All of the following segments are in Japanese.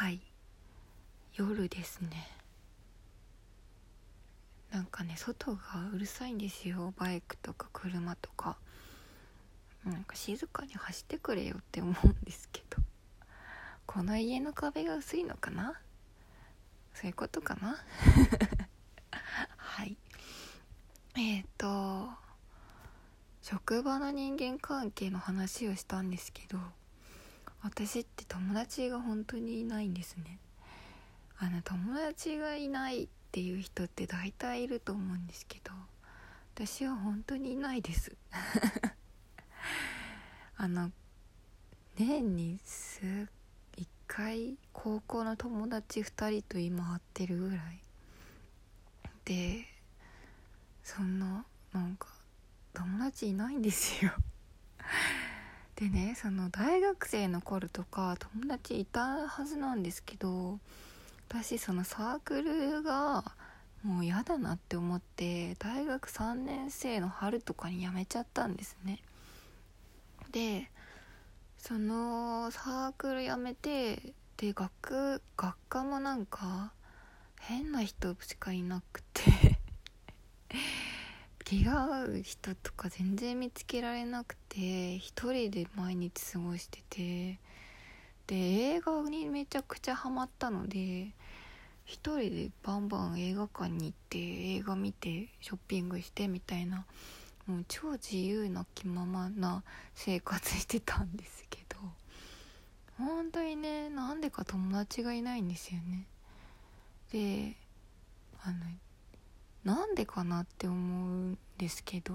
はい。夜ですね。なんかね外がうるさいんですよ。バイクとか車とか。なんか静かに走ってくれよって思うんですけど。この家の壁が薄いのかな？そういうことかな？はい。えっ、ー、と職場の人間関係の話をしたんですけど。私って友達が本当にいないんですね。あの友達がいないっていう人って大体いると思うんですけど私は本当にいないです。あの年に数1回高校の友達2人と今会ってるぐらい。でそんななんか友達いないんですよ。でねその大学生の頃とか友達いたはずなんですけど私そのサークルがもう嫌だなって思って大学3年生の春とかに辞めちゃったんですね。でそのサークル辞めてで学学科もなんか変な人しかいなくて。気が合う人とか全然見つけられなくて一人で毎日過ごしてて。で映画にめちゃくちゃハマったので一人でバンバン映画館に行って映画見てショッピングしてみたいなもう超自由な気ままな生活してたんですけど本当にねなんでか友達がいないんですよね。であのなんでかなって思うんですけど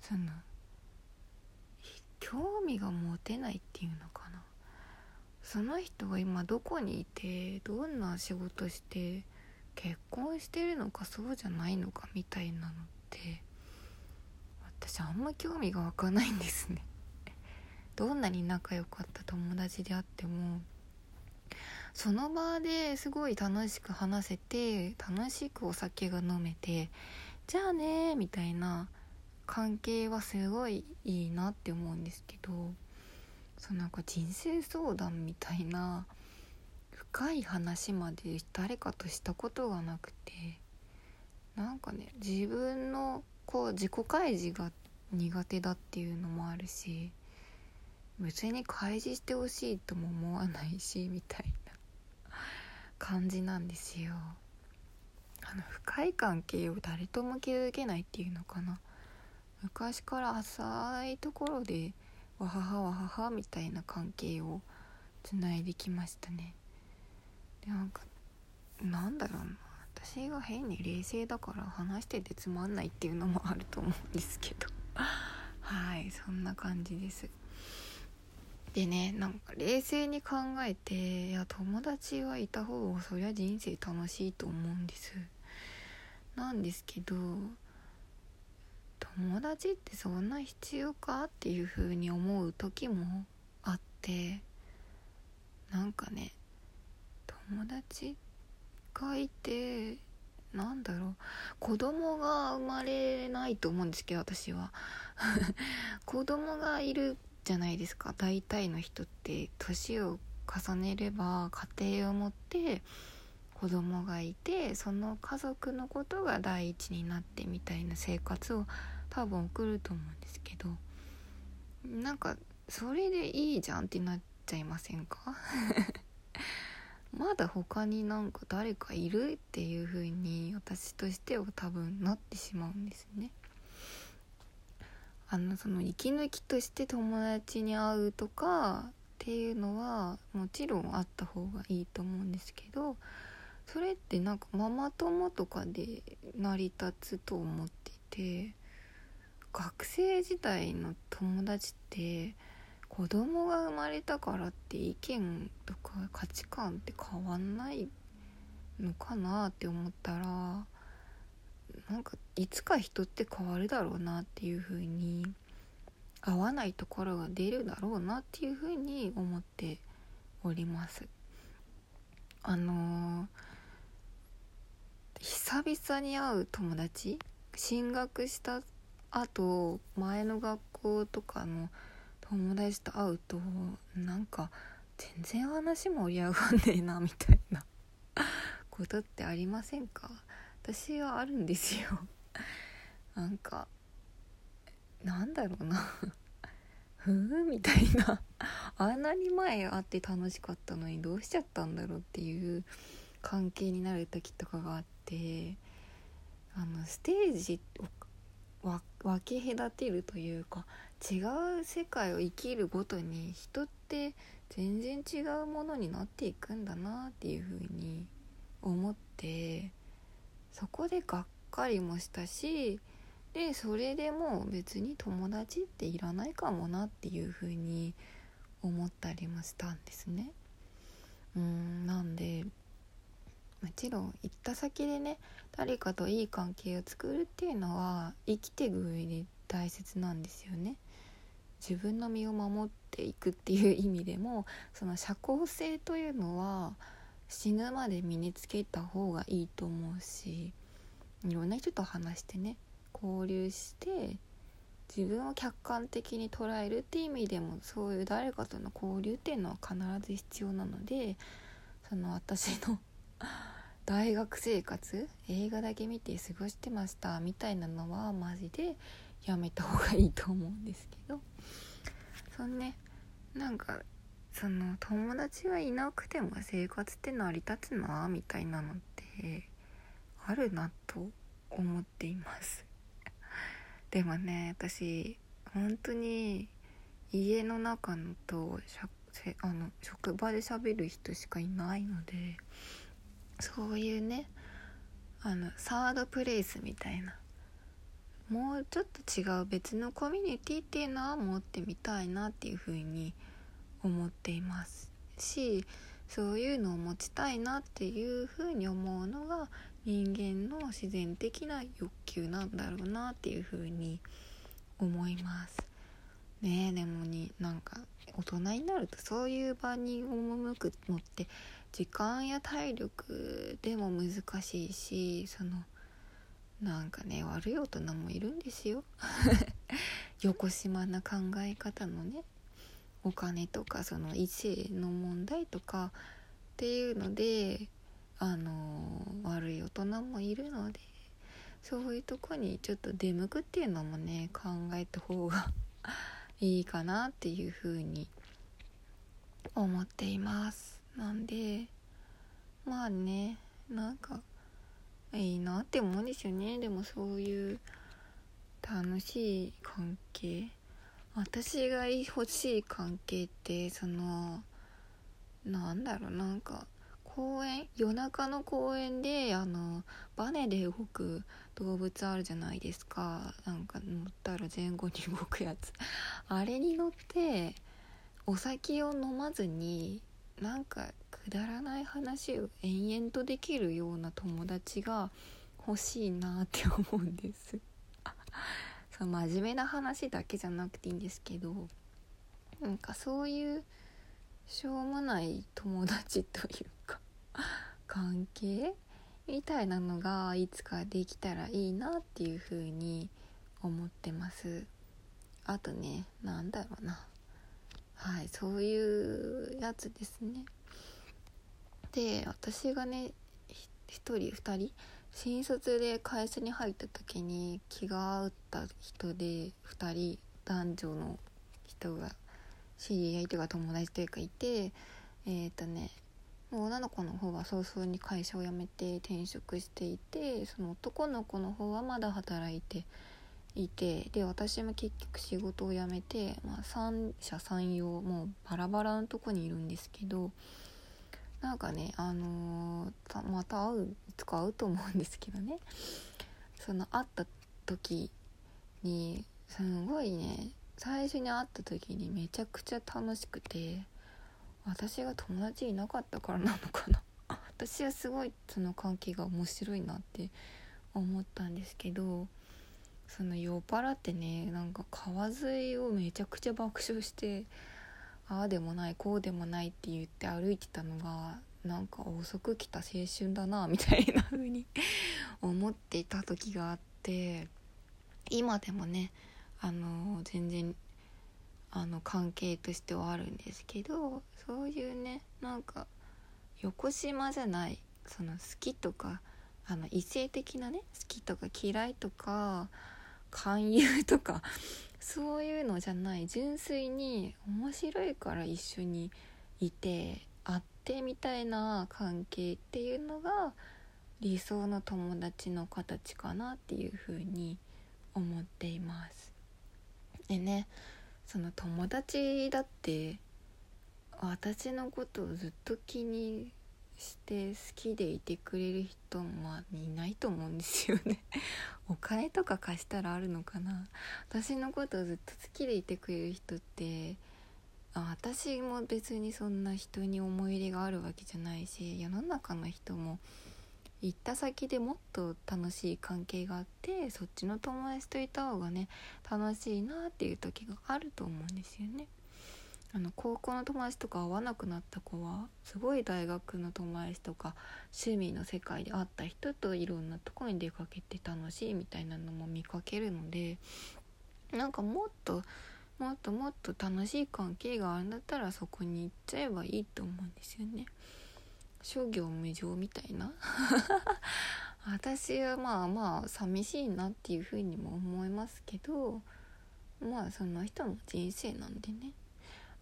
その興味が持てないっていうのかな。その人が今どこにいてどんな仕事して結婚してるのかそうじゃないのかみたいなのって私あんま興味が湧かないんですね。どんなに仲良かった友達であってもその場ですごい楽しく話せて楽しくお酒が飲めてじゃあねみたいな関係はすごいいいなって思うんですけどそうなんか人生相談みたいな深い話まで誰かとしたことがなくてなんかね自分のこう自己開示が苦手だっていうのもあるし別に開示してほしいとも思わないしみたいな。感じなんですよ。あの深い関係を誰とも築けないっていうのかな。昔から浅いところでわははわははみたいな関係をつないできましたね。でなんかなんだろうな。私が変に冷静だから話しててつまんないっていうのもあると思うんですけど。はいそんな感じです。でねなんか冷静に考えていや友達はいた方がそりゃ人生楽しいと思うんです。なんですけど友達ってそんな必要かっていう風に思う時もあってなんかね友達がいてなんだろう子供が生まれないと思うんですけど私は。子供がいるじゃないですか大体の人って年を重ねれば家庭を持って子供がいてその家族のことが第一になってみたいな生活を多分送ると思うんですけどなんかそれでいいじゃんってなっちゃいませんか？まだ他になんか誰かいるっていう風に私としては多分なってしまうんですね。あのその息抜きとして友達に会うとかっていうのはもちろんあった方がいいと思うんですけどそれってなんかママ友とかで成り立つと思っていて学生時代の友達って子供が生まれたからって意見とか価値観って変わんないのかなって思ったらなんかいつか人って変わるだろうなっていう風に合わないところが出るだろうなっていう風に思っております。あのー、久々に会う友達？進学した後前の学校とかの友達と会うとなんか全然話盛り上がんねえなみたいなことってありませんか？私はあるんですよ。なんかなんだろうな。ふーみたいな。あんなに前会って楽しかったのにどうしちゃったんだろうっていう関係になる時とかがあってあのステージを分け隔てるというか違う世界を生きるごとに人って全然違うものになっていくんだなっていうふうに思ってそこでがっかりもしたしでそれでも別に友達っていらないかもなっていうふうに思ったりもしたんですね。うんなんでもちろん行った先でね誰かといい関係を作るっていうのは生きていく上で大切なんですよね。自分の身を守っていくっていう意味でもその社交性というのは死ぬまで身につけた方がいいと思うしいろんな人と話してね交流して自分を客観的に捉えるっていう意味でもそういう誰かとの交流っていうのは必ず必要なのでその私の 大学生活映画だけ見て過ごしてましたみたいなのはマジでやめた方がいいと思うんですけど。そのねなんかその友達がいなくても生活って成り立つなみたいなのってあるなと思っています。でもね私本当に家の中のとあの職場で喋る人しかいないのでそういうねあのサードプレイスみたいなもうちょっと違う別のコミュニティっていうのは持ってみたいなっていうふうに思思っていますしそういうのを持ちたいなっていうふうに思うのが人間の自然的な欲求なんだろうなっていうふうに思います。ねえでもになんか大人になるとそういう場に赴くのって時間や体力でも難しいしそのなんかね悪い大人もいるんですよ。横島な考え方のね。お金とかその異性の問題とかっていうのであの悪い大人もいるのでそういうとこにちょっと出向くっていうのもね考えた方が いいかなっていうふうに思っています。なんでまあねなんかいいなって思うんですよね。でもそういう楽しい関係私が欲しい関係ってそのなんだろうなんか公園夜中の公園であのバネで動く動物あるじゃないですか。なんか乗ったら前後に動くやつ。あれに乗ってお酒を飲まずになんかくだらない話を延々とできるような友達が欲しいなって思うんです。そう真面目な話だけじゃなくていいんですけどなんかそういうしょうもない友達というか 関係みたいなのがいつかできたらいいなっていうふうに思ってます。あとねなんだろうな。はいそういうやつですね。で私がね1人2人新卒で会社に入った時に気が合った人で2人男女の人が知り合いというか友達というかいてえっ、ー、とね女の子の方は早々に会社を辞めて転職していてその男の子の方はまだ働いていてで私も結局仕事を辞めて、まあ、三者三様もうバラバラのとこにいるんですけどなんかねあのー、また会ういつか会うと思うんですけどね。その会った時にすごいね最初に会った時にめちゃくちゃ楽しくて私が友達いなかったからなのかな。私はすごいその関係が面白いなって思ったんですけどその酔っ払ってねなんか川沿いをめちゃくちゃ爆笑してああでもないこうでもないって言って歩いてたのがなんか遅く来た青春だなみたいな風に 思っていた時があって今でもねあの全然あの関係としてはあるんですけどそういうねなんか横島じゃないその好きとかあの異性的なね好きとか嫌いとか勧誘とか そういうのじゃない純粋に面白いから一緒にいて会ってみたいな関係っていうのが理想の友達の形かなっていうふうに思っています。でねその友達だって私のことをずっと気にして好きでいてくれる人まいないと思うんですよね お金とか貸したらあるのかな私のことをずっと好きでいてくれる人ってあ私も別にそんな人に思い入れがあるわけじゃないし世の中の人も行った先でもっと楽しい関係があってそっちの友達といた方がね楽しいなっていう時があると思うんですよね。あの高校の友達とか会わなくなった子はすごい大学の友達とか趣味の世界で会った人といろんなとこに出かけて楽しいみたいなのも見かけるのでなんかもっともっともっと楽しい関係があるんだったらそこに行っちゃえばいいと思うんですよね。諸行無常みたいな 私はまあまあ寂しいなっていうふうにも思いますけどまあその人の人生なんでね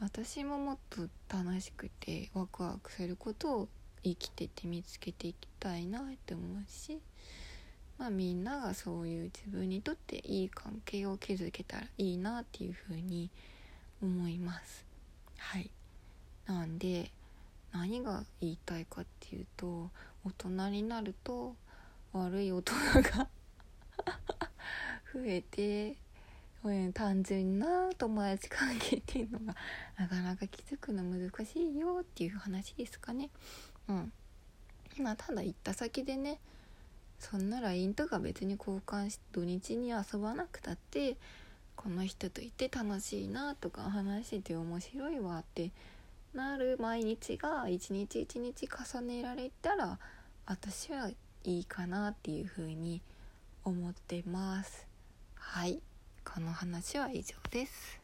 私ももっと楽しくてワクワクすることを生きてて見つけていきたいなって思うしまあみんながそういう自分にとっていい関係を築けたらいいなっていうふうに思います。はい。なんで何が言いたいかっていうと大人になると悪い大人が 増えてういう単純な友達関係っていうのがなかなか気づくの難しいよっていう話ですかね。うん。まあただ行った先でねそんな LINE とか別に交換し土日に遊ばなくたってこの人といて楽しいなとか話して面白いわってなる毎日が一日一日重ねられたら私はいいかなっていうふうに思ってます。はい。この話は以上です。